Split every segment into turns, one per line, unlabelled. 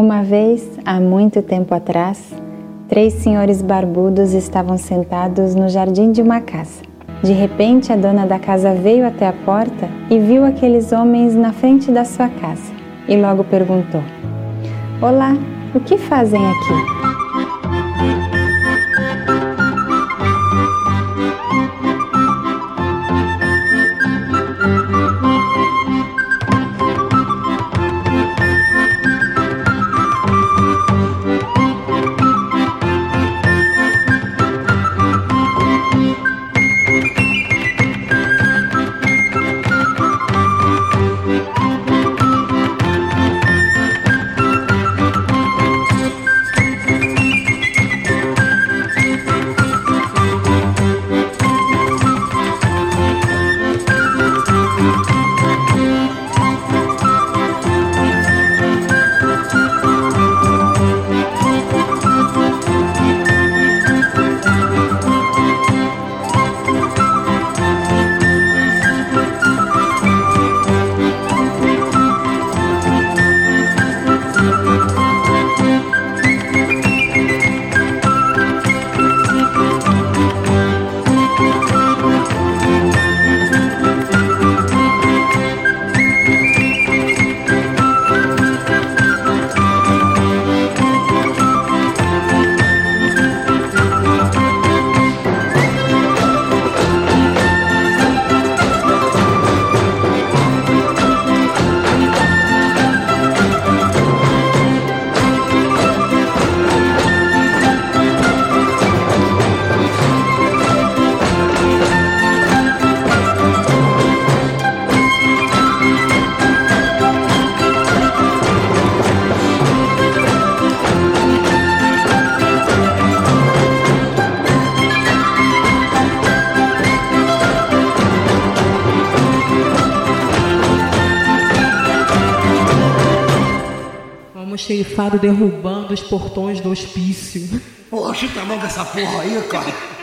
Uma vez, há muito tempo atrás, três senhores barbudos estavam sentados no jardim de uma casa. De repente, a dona da casa veio até a porta e viu aqueles homens na frente da sua casa e logo perguntou: Olá, o que fazem aqui?
Xerifado derrubando os portões do hospício.
Poxa, tá mão dessa porra aí, cara.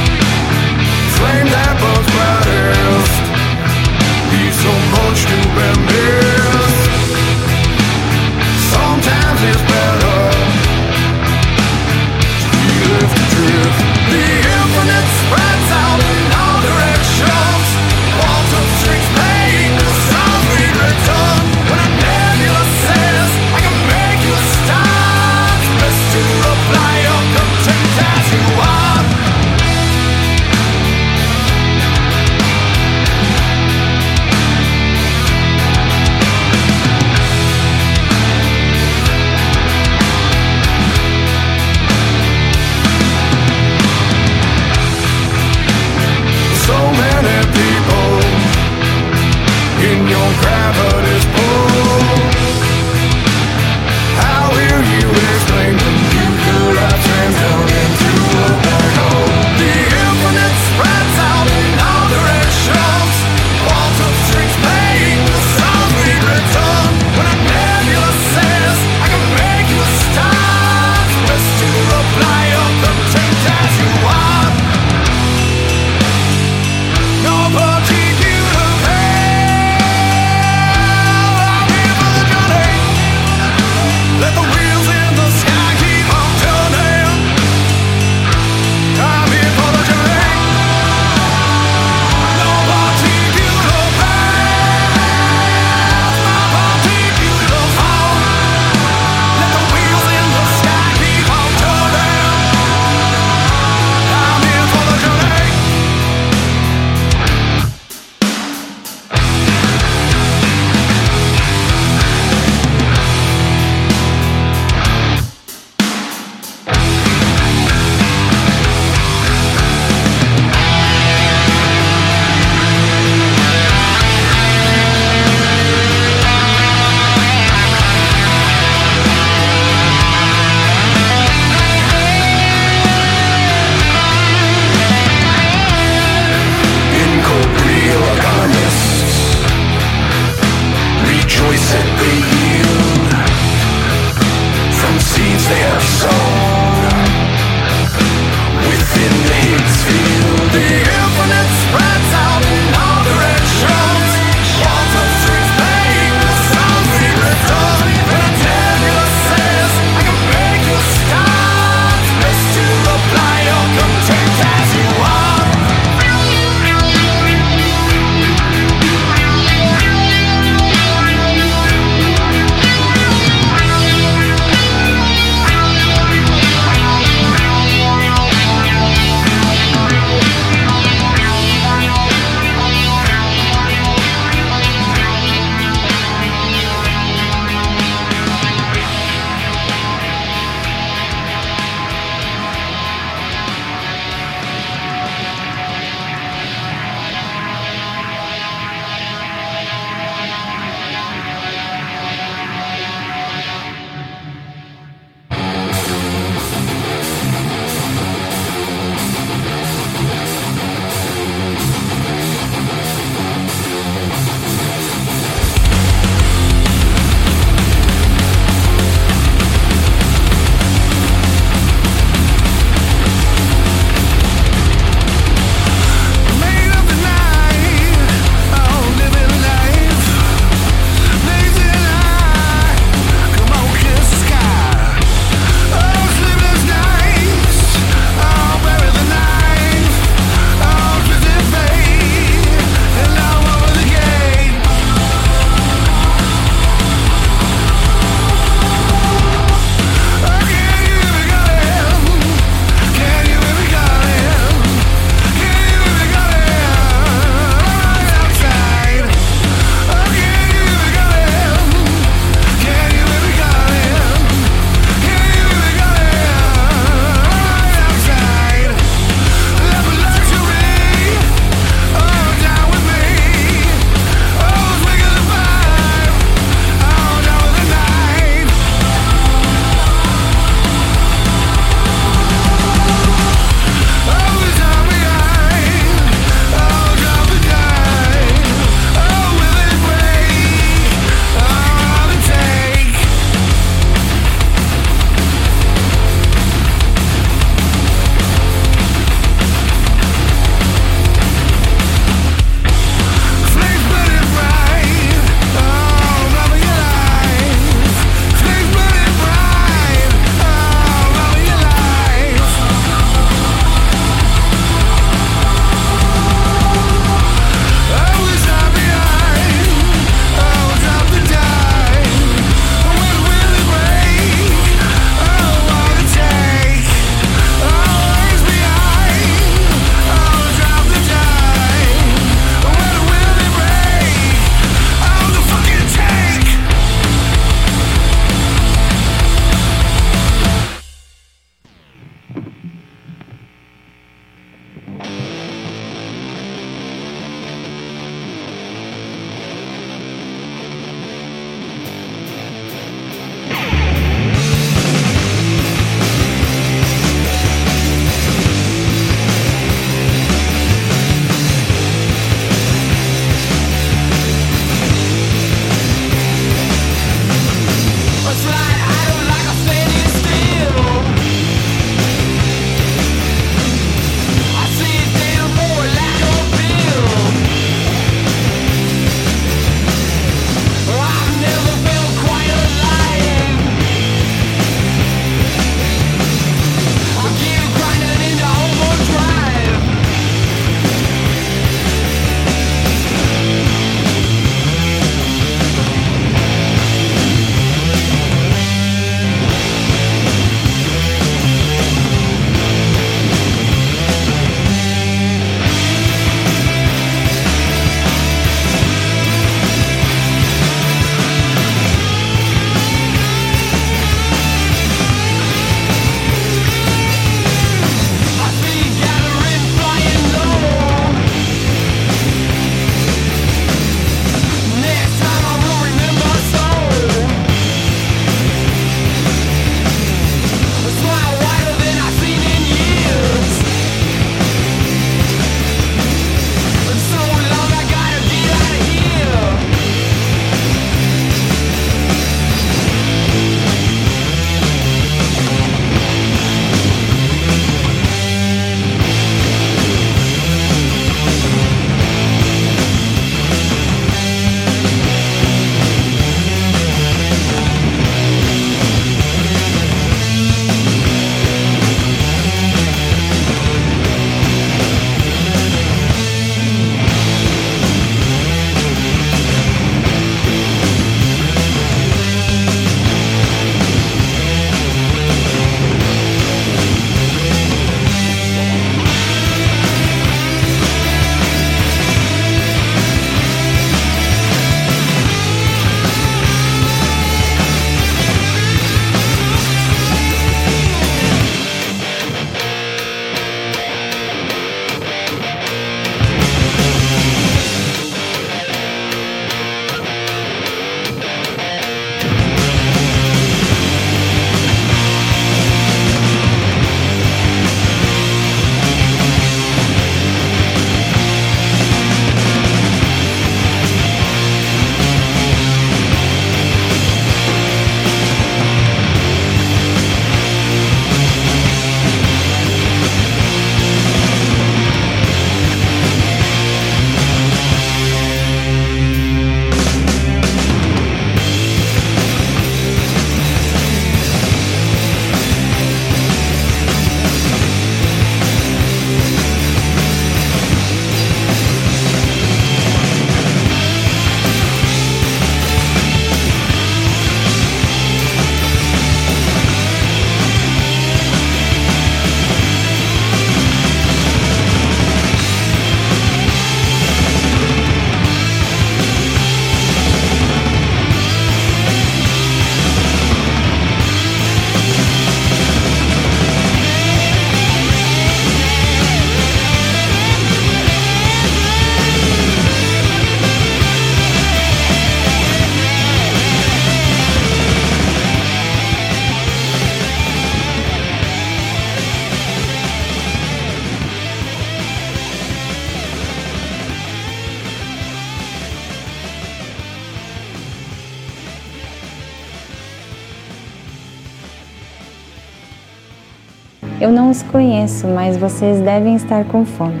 Conheço, mas vocês devem estar com fome.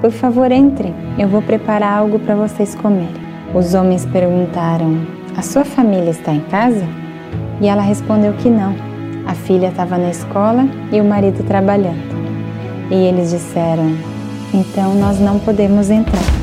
Por favor, entrem, eu vou preparar algo para vocês comerem. Os homens perguntaram: A sua família está em casa? E ela respondeu que não. A filha estava na escola e o marido trabalhando. E eles disseram: Então nós não podemos entrar.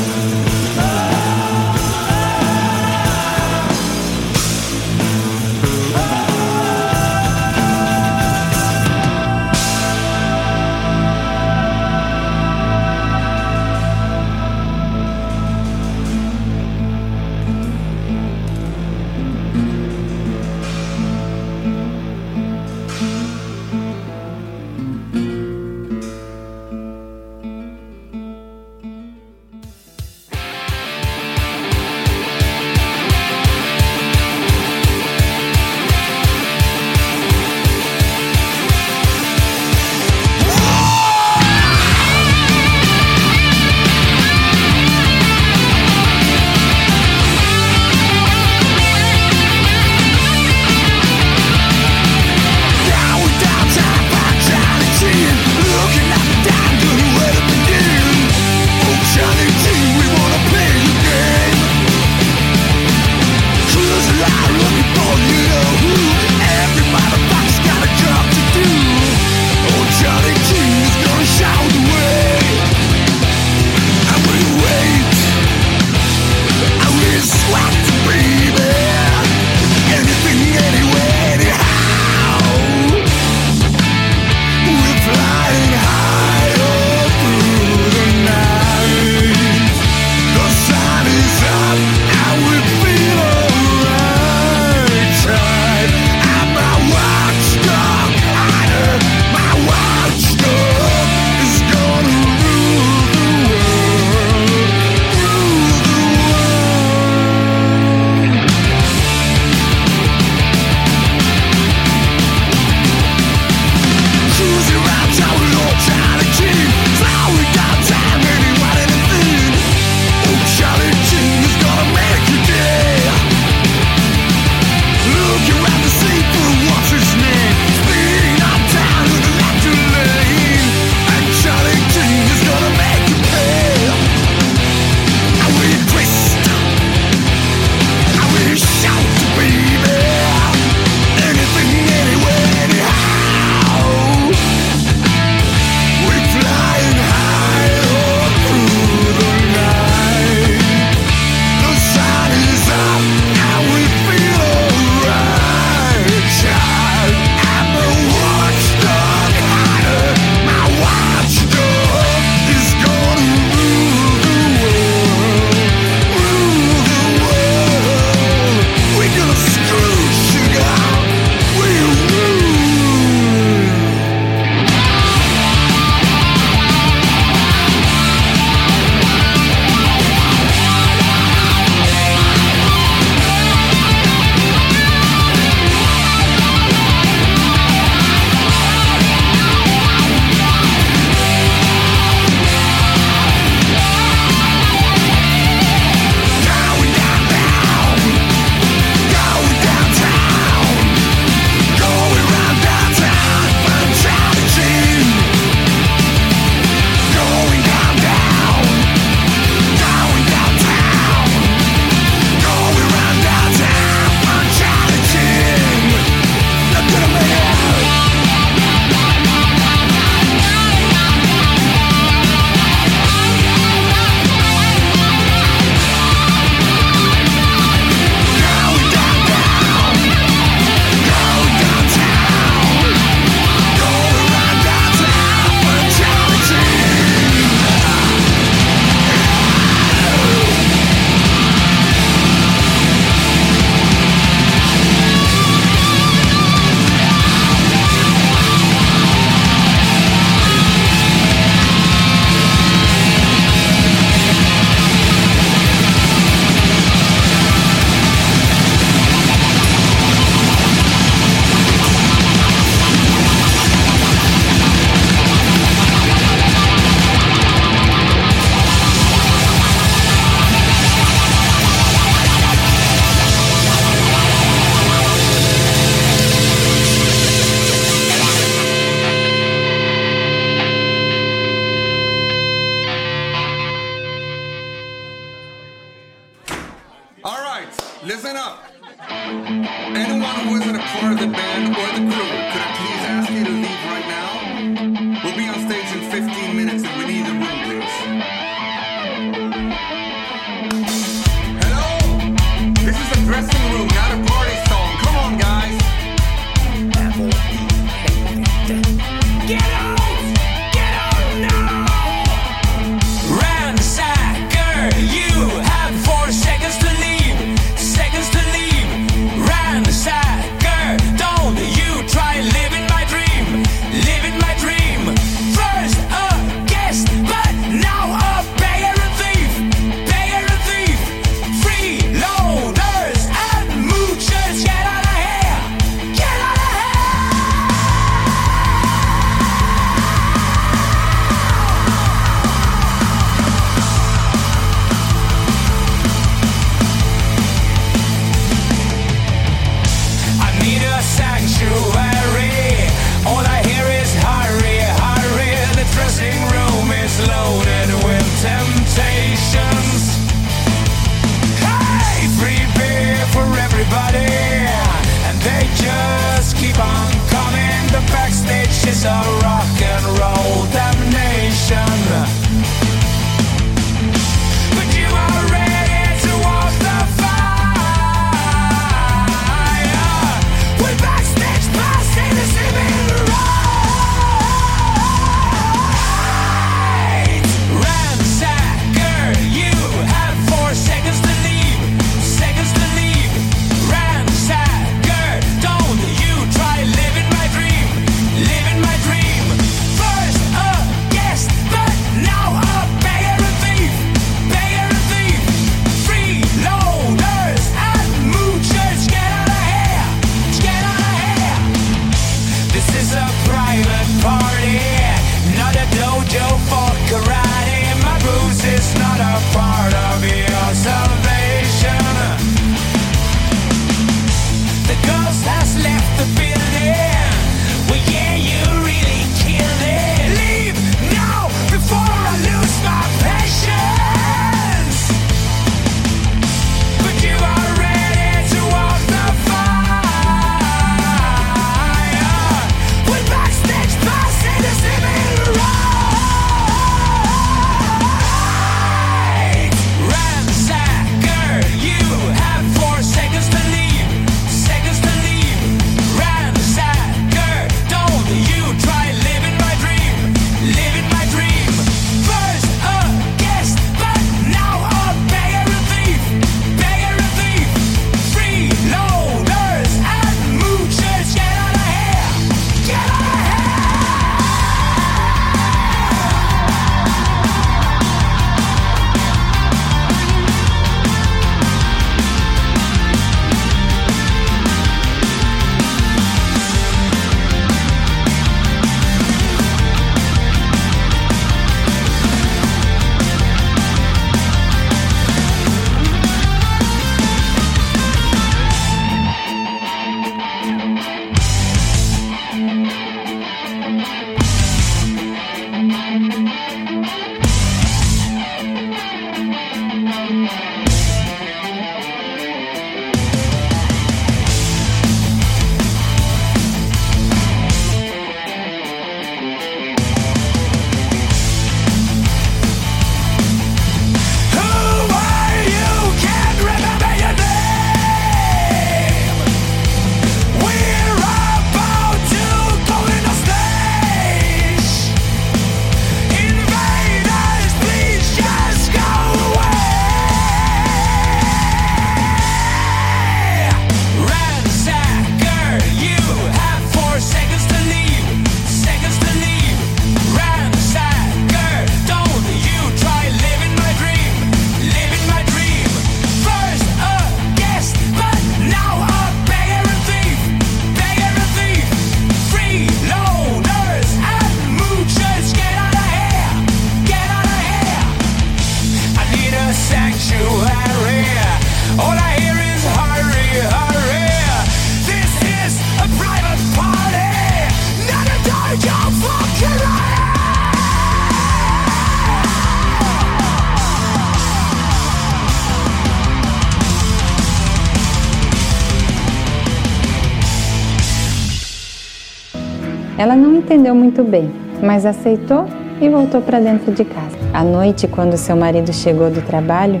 Ela não entendeu muito bem, mas aceitou e voltou para dentro de casa. À noite, quando seu marido chegou do trabalho,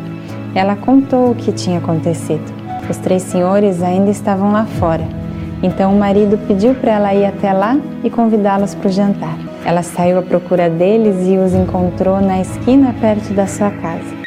ela contou o que tinha acontecido. Os três senhores ainda estavam lá fora. Então o marido pediu para ela ir até lá e convidá-los para o jantar. Ela saiu à procura deles e os encontrou na esquina perto da sua casa.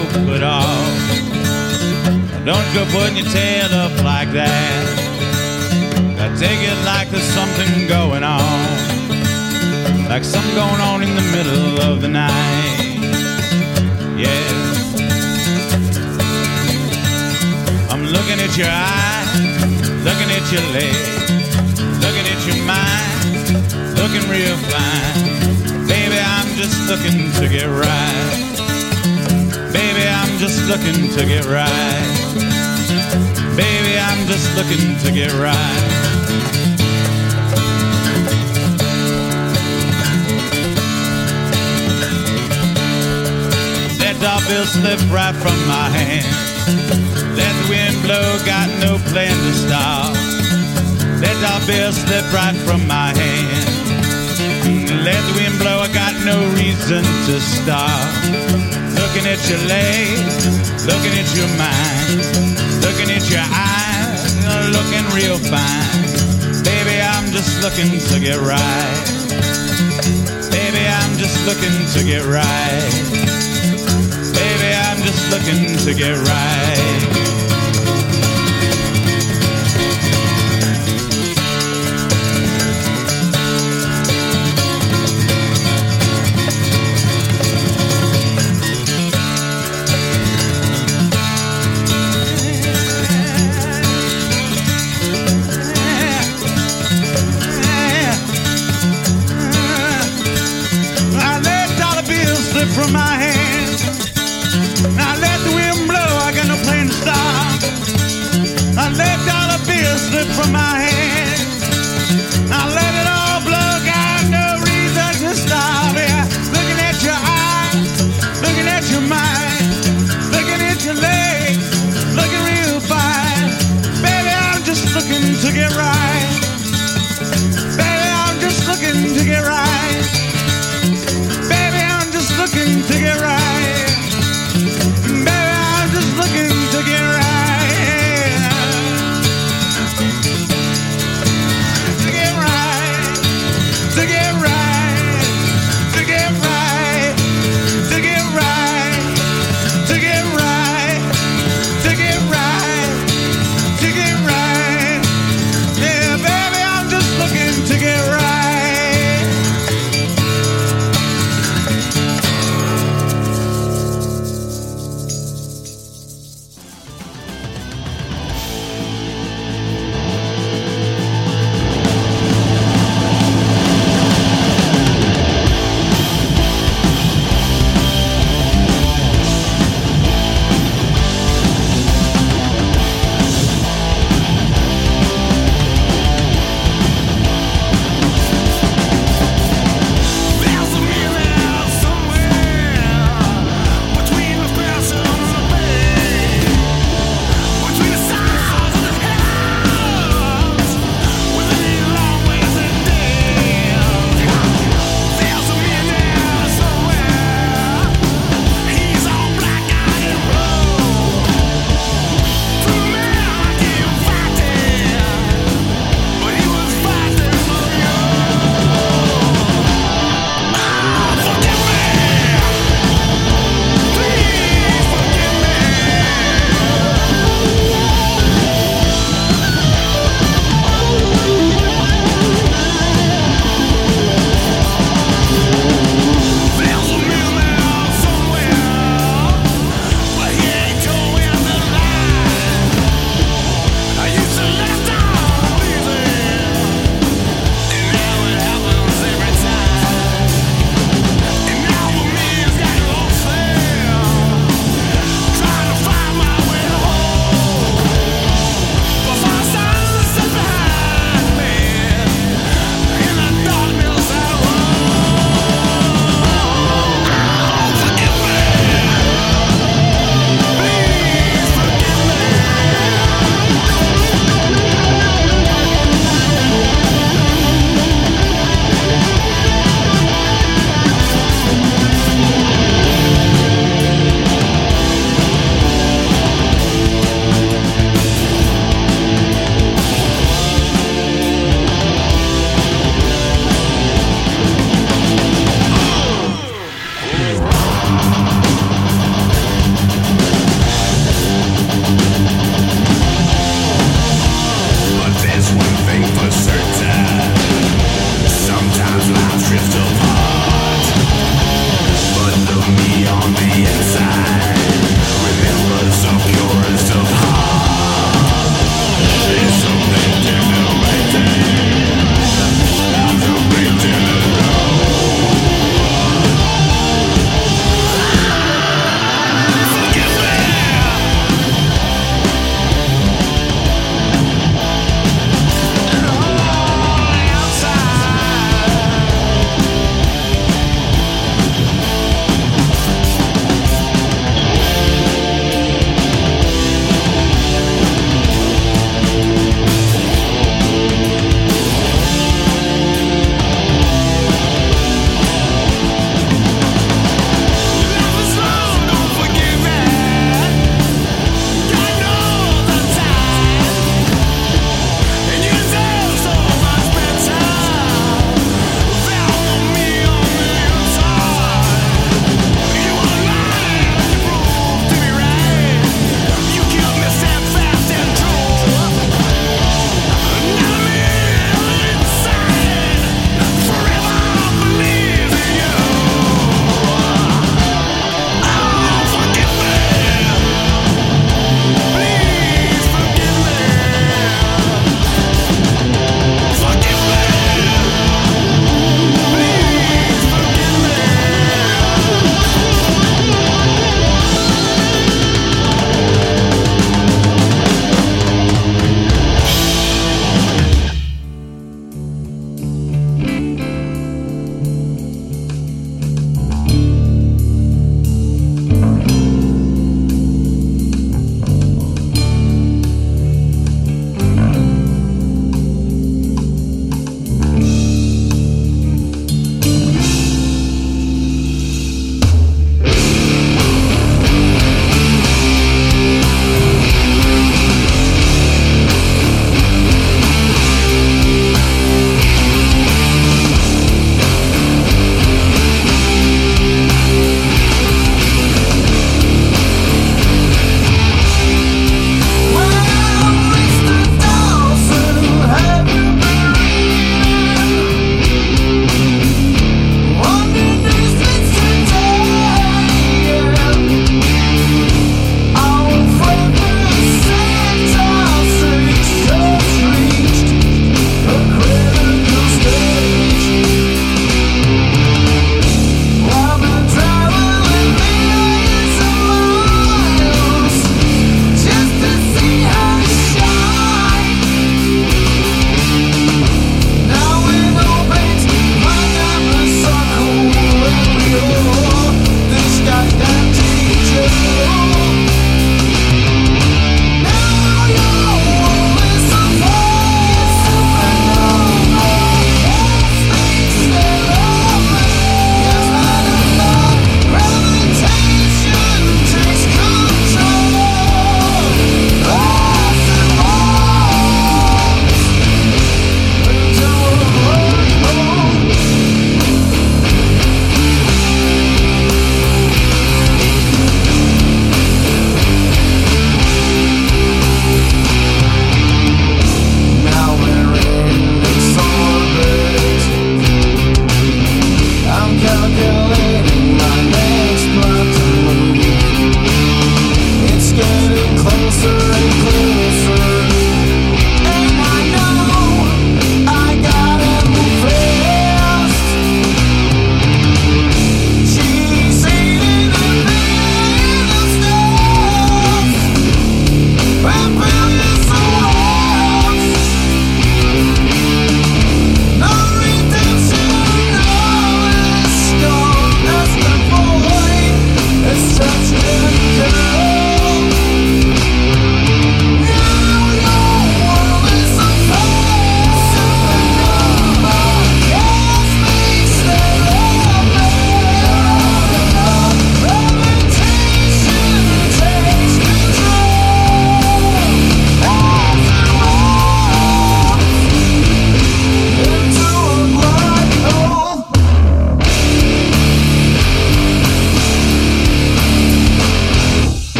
joke off! Don't go putting your tail up like that. Now take it like there's something going on. Like something going on in the middle of the night. Yeah. I'm looking at your eyes, looking at your legs, looking at your mind, looking real fine. Baby, I'm just looking to get right. Baby, I'm just looking to get right. Baby, I'm just looking to
get right. That doorbell slipped
right from my hand. Let the wind blow, got no plan to stop. Let That doorbell slip right from my hand. Mm, let the wind blow, I got no reason to stop. Looking at your legs, looking at your mind, looking at your eyes, looking real fine. Baby, I'm just looking to get right. Baby, I'm just looking to get right. Baby,
I'm
just looking to get right.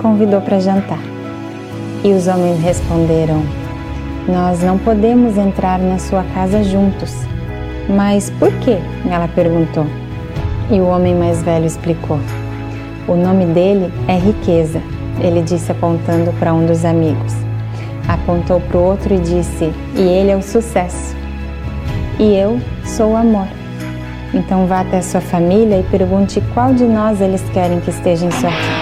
Convidou para jantar. E os homens responderam: Nós não podemos entrar na sua casa juntos. Mas por quê? Ela perguntou. E o homem mais velho explicou: O nome dele é Riqueza, ele disse apontando para um dos amigos. Apontou para o outro e disse: E ele é o sucesso. E eu sou o amor. Então vá até sua família e pergunte qual de nós eles querem que esteja em sua casa.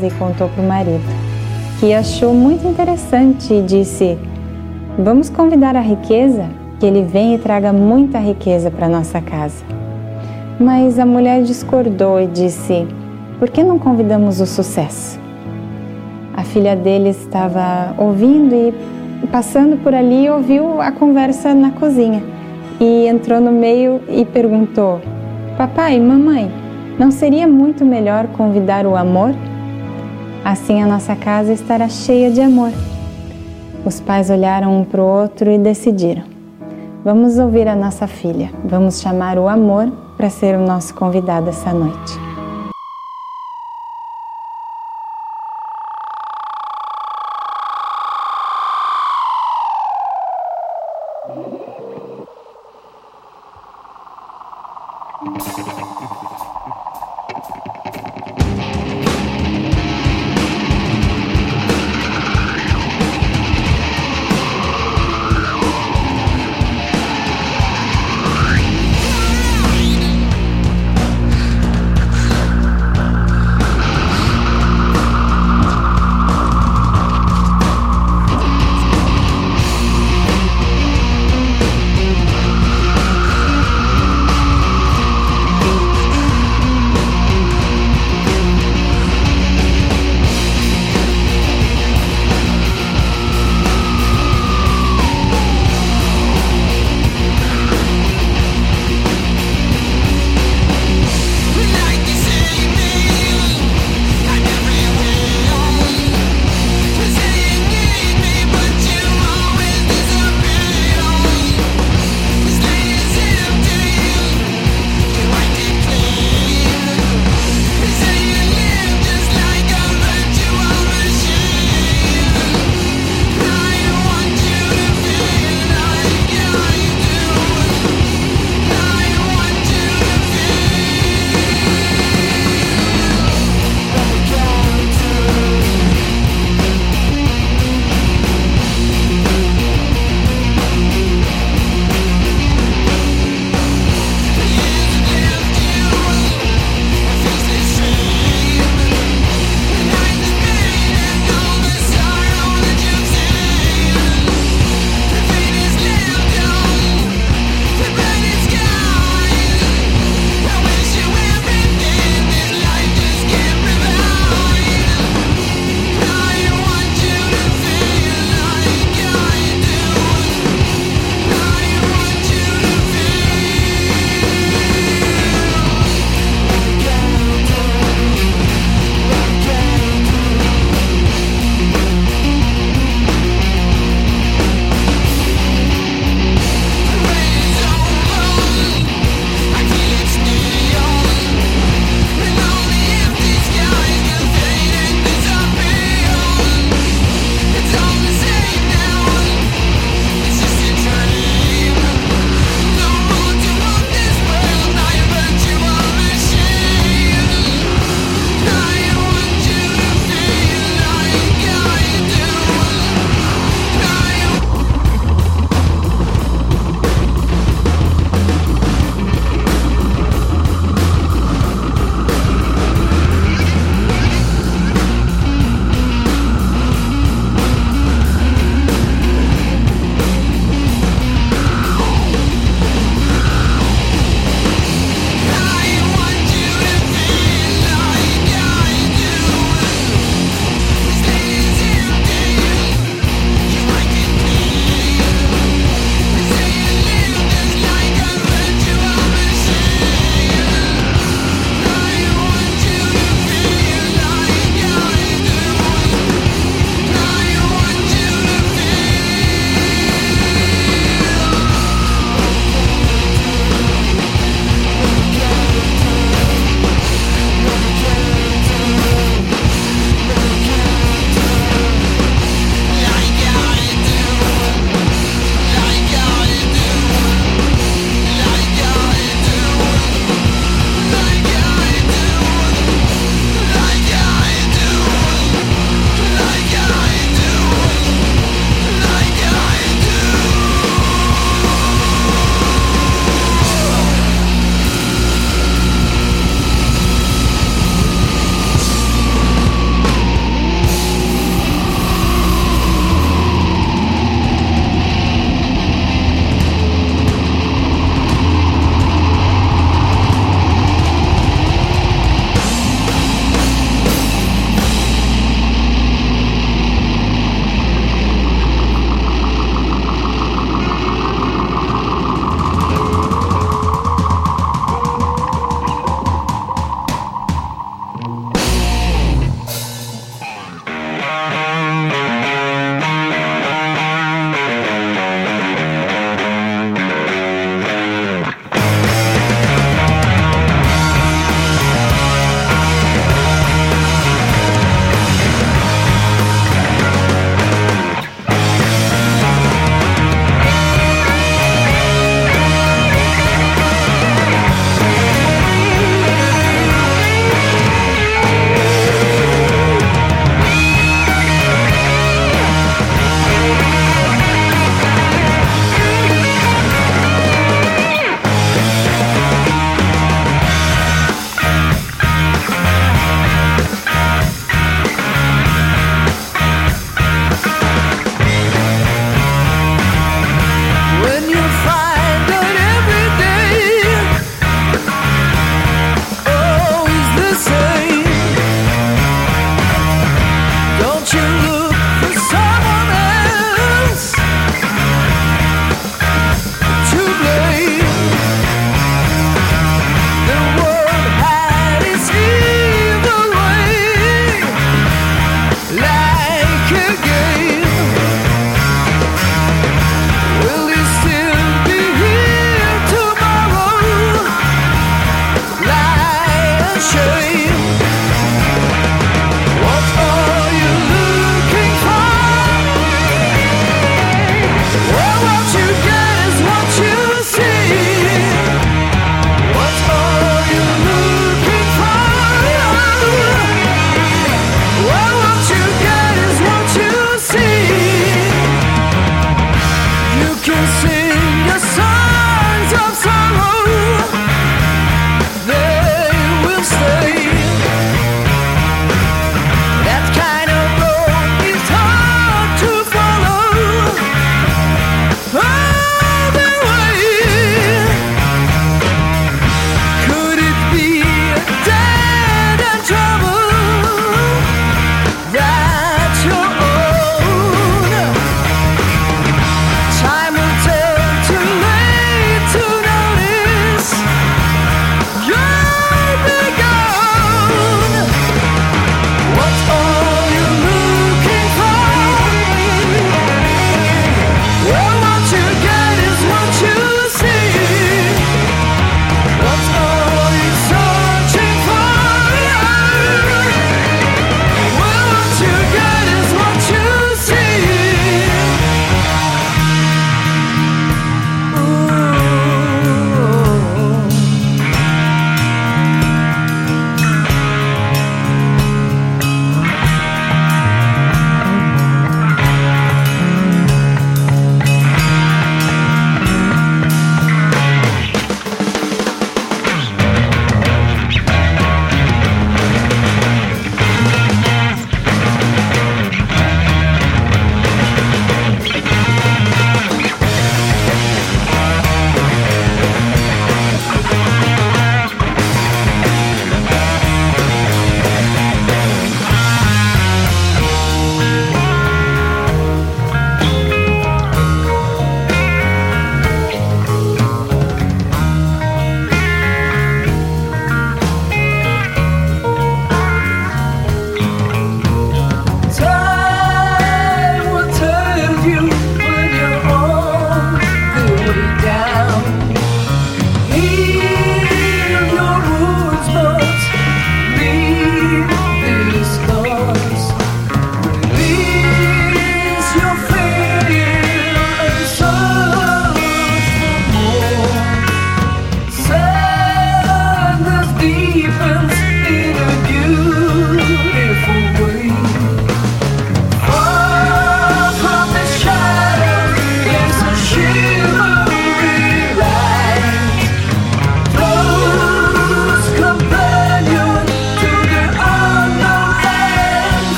casa e contou para o marido, que achou muito interessante e disse: Vamos convidar a riqueza, que ele venha e traga muita riqueza para nossa casa. Mas a mulher discordou e disse: Por que não convidamos o sucesso? A filha dele estava ouvindo e passando por ali ouviu a conversa na cozinha e entrou no meio e perguntou: Papai, mamãe, não seria muito melhor convidar o amor? Assim a nossa casa estará cheia de amor. Os pais olharam um para o outro e decidiram: Vamos ouvir a nossa filha, vamos chamar o amor para ser o nosso convidado essa noite.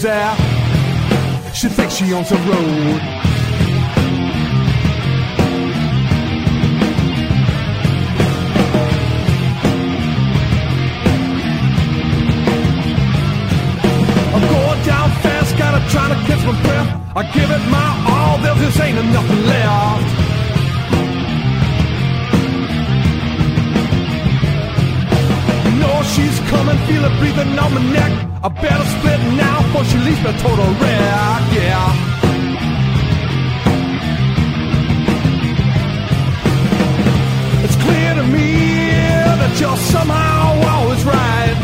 goes
out. She thinks she owns the road. I'm going down fast, gotta try to catch my breath. I give it my all, there just ain't nothing left. She's coming, feel it breathing on my neck. I better split now before she leaves me total wreck, yeah. It's clear to me that you're somehow always right.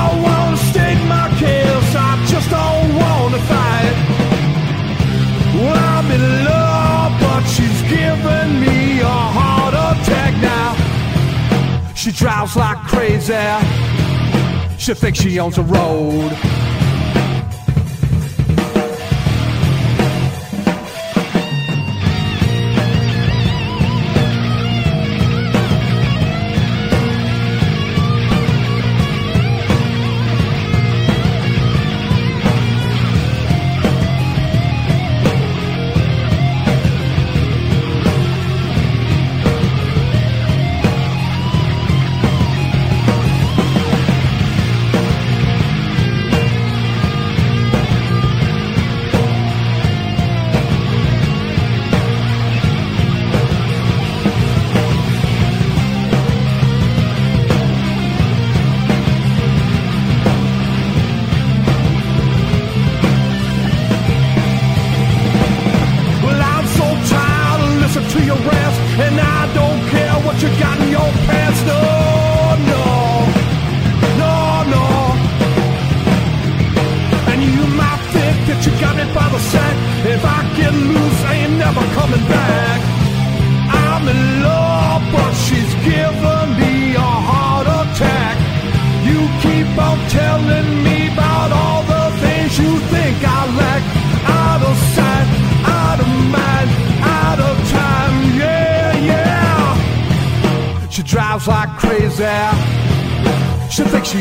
I wanna state my case, I just don't wanna fight. Well, I'm in love, but she's giving me a heart. She drives like crazy. She thinks she owns the road.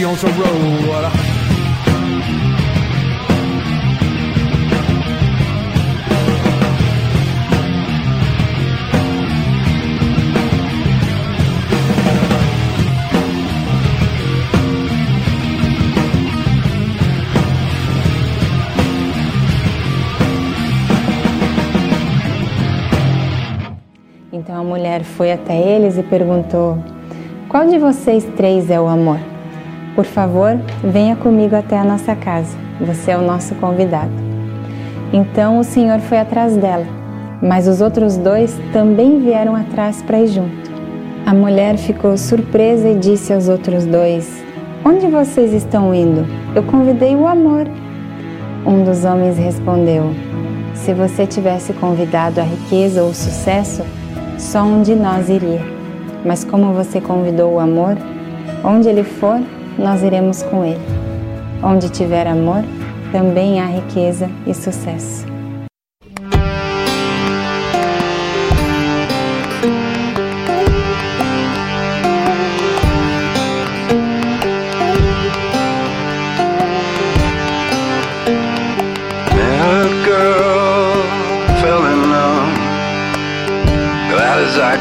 Road.
Então a mulher foi até eles e perguntou: Qual de vocês três é o amor? Por favor, venha comigo até a nossa casa. Você é o nosso convidado. Então o Senhor foi atrás dela, mas os outros dois também vieram atrás para ir junto. A mulher ficou surpresa e disse aos outros dois: Onde vocês estão indo? Eu convidei o amor. Um dos homens respondeu: Se você tivesse convidado a riqueza ou o sucesso, só um de nós iria. Mas como você convidou o amor, onde ele for, nós iremos com ele. Onde tiver amor, também há riqueza e sucesso.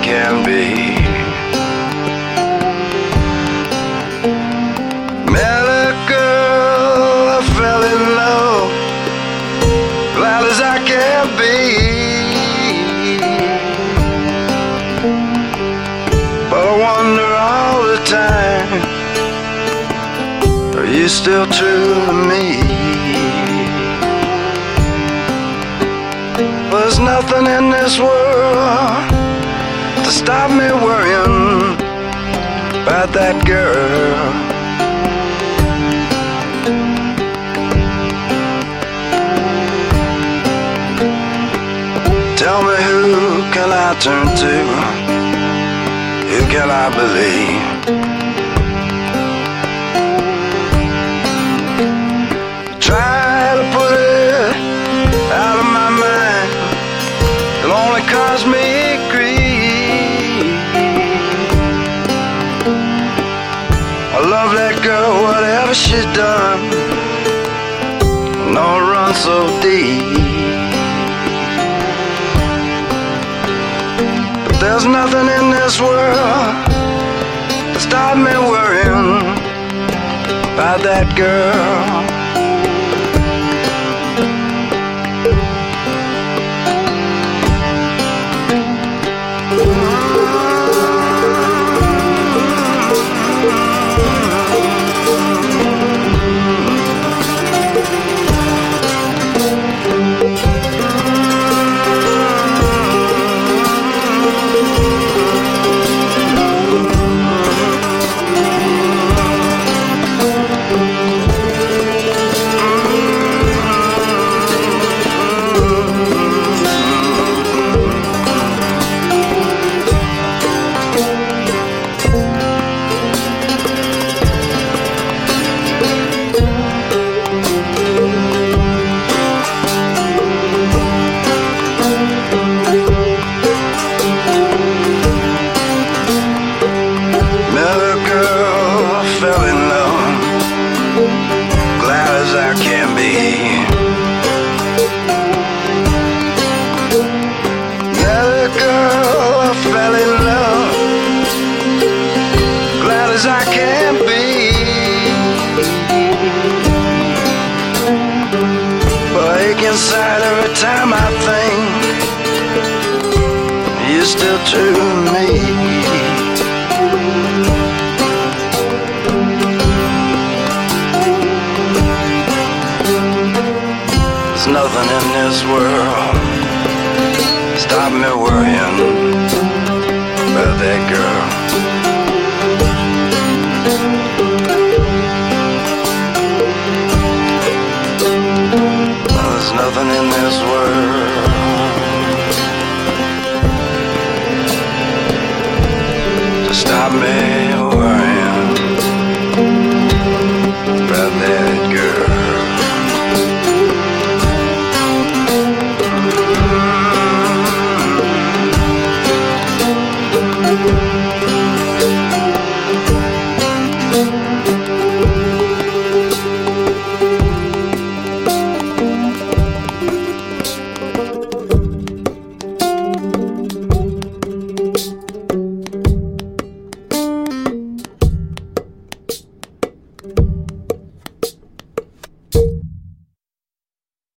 Can be. Still true to me? There's nothing in this world to stop me worrying about that girl. Tell me who can I turn to? Who can I believe? So deep. But there's nothing in this world to stop me worrying about that girl.